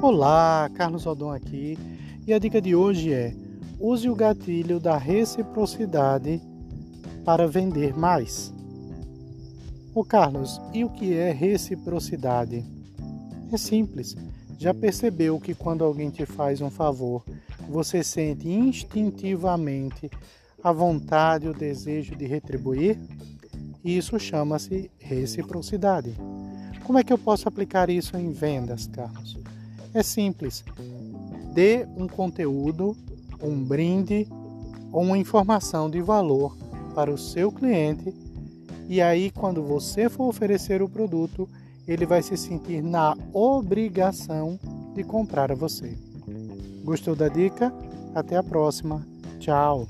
Olá, Carlos Odon aqui e a dica de hoje é: use o gatilho da reciprocidade para vender mais. Ô Carlos, e o que é reciprocidade? É simples. Já percebeu que quando alguém te faz um favor, você sente instintivamente a vontade e o desejo de retribuir? Isso chama-se reciprocidade. Como é que eu posso aplicar isso em vendas, Carlos? É simples. Dê um conteúdo, um brinde ou uma informação de valor para o seu cliente e aí quando você for oferecer o produto, ele vai se sentir na obrigação de comprar a você. Gostou da dica? Até a próxima. Tchau.